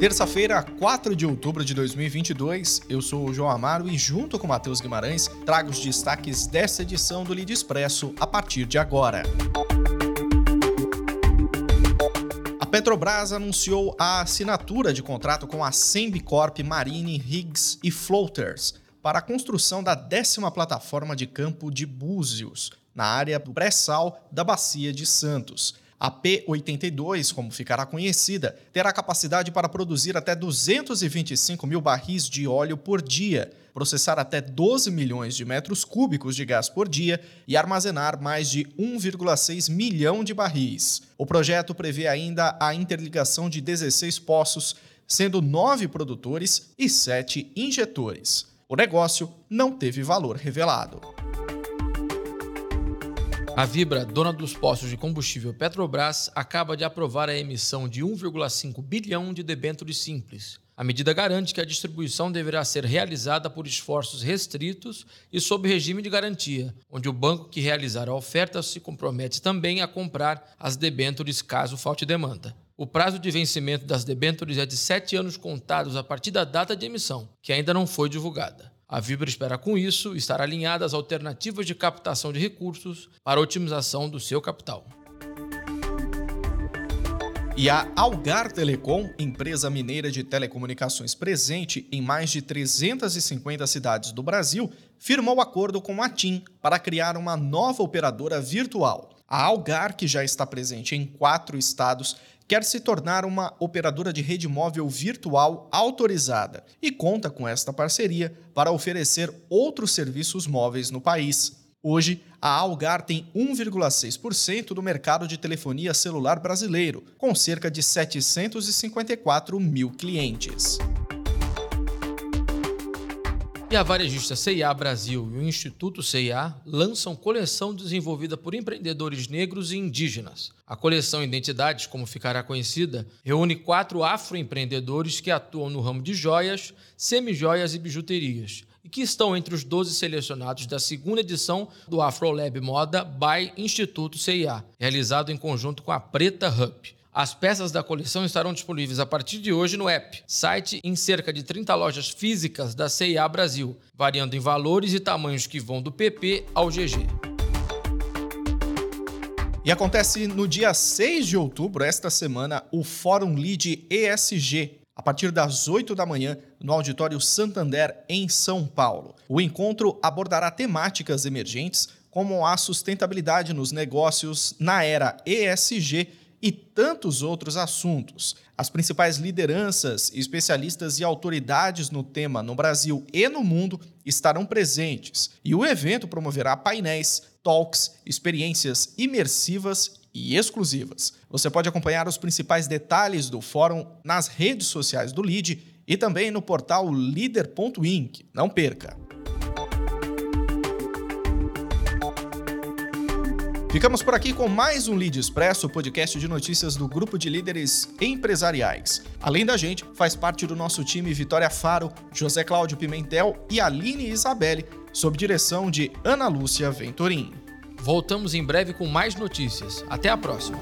Terça-feira, 4 de outubro de 2022, eu sou o João Amaro e, junto com Matheus Guimarães, trago os destaques desta edição do Lead Expresso a partir de agora. A Petrobras anunciou a assinatura de contrato com a Sembicorp Marine Rigs e Floaters para a construção da décima plataforma de campo de Búzios, na área do pré-sal da Bacia de Santos. A P-82, como ficará conhecida, terá capacidade para produzir até 225 mil barris de óleo por dia, processar até 12 milhões de metros cúbicos de gás por dia e armazenar mais de 1,6 milhão de barris. O projeto prevê ainda a interligação de 16 poços, sendo nove produtores e sete injetores. O negócio não teve valor revelado. A Vibra, dona dos postos de combustível Petrobras, acaba de aprovar a emissão de 1,5 bilhão de debêntures simples. A medida garante que a distribuição deverá ser realizada por esforços restritos e sob regime de garantia, onde o banco que realizar a oferta se compromete também a comprar as debêntures caso falte demanda. O prazo de vencimento das debêntures é de sete anos contados a partir da data de emissão, que ainda não foi divulgada. A Vibra espera, com isso, estar alinhada às alternativas de captação de recursos para otimização do seu capital. E a Algar Telecom, empresa mineira de telecomunicações presente em mais de 350 cidades do Brasil, firmou acordo com a TIM para criar uma nova operadora virtual. A Algar, que já está presente em quatro estados, quer se tornar uma operadora de rede móvel virtual autorizada e conta com esta parceria para oferecer outros serviços móveis no país. Hoje, a Algar tem 1,6% do mercado de telefonia celular brasileiro, com cerca de 754 mil clientes. E a varejista CIA Brasil e o Instituto CIA lançam coleção desenvolvida por empreendedores negros e indígenas. A coleção Identidades, como ficará conhecida, reúne quatro afroempreendedores que atuam no ramo de joias, semijoias e bijuterias e que estão entre os 12 selecionados da segunda edição do AfroLab Moda by Instituto CIA, realizado em conjunto com a Preta Hub. As peças da coleção estarão disponíveis a partir de hoje no app, site em cerca de 30 lojas físicas da CIA Brasil, variando em valores e tamanhos que vão do PP ao GG. E acontece no dia 6 de outubro, esta semana, o Fórum Lead ESG, a partir das 8 da manhã, no Auditório Santander, em São Paulo. O encontro abordará temáticas emergentes como a sustentabilidade nos negócios na era ESG e tantos outros assuntos. As principais lideranças, especialistas e autoridades no tema no Brasil e no mundo estarão presentes, e o evento promoverá painéis, talks, experiências imersivas e exclusivas. Você pode acompanhar os principais detalhes do fórum nas redes sociais do LID e também no portal leader.inc. Não perca! Ficamos por aqui com mais um Lead Expresso, podcast de notícias do grupo de líderes empresariais. Além da gente, faz parte do nosso time Vitória Faro, José Cláudio Pimentel e Aline Isabelle, sob direção de Ana Lúcia Venturim. Voltamos em breve com mais notícias. Até a próxima!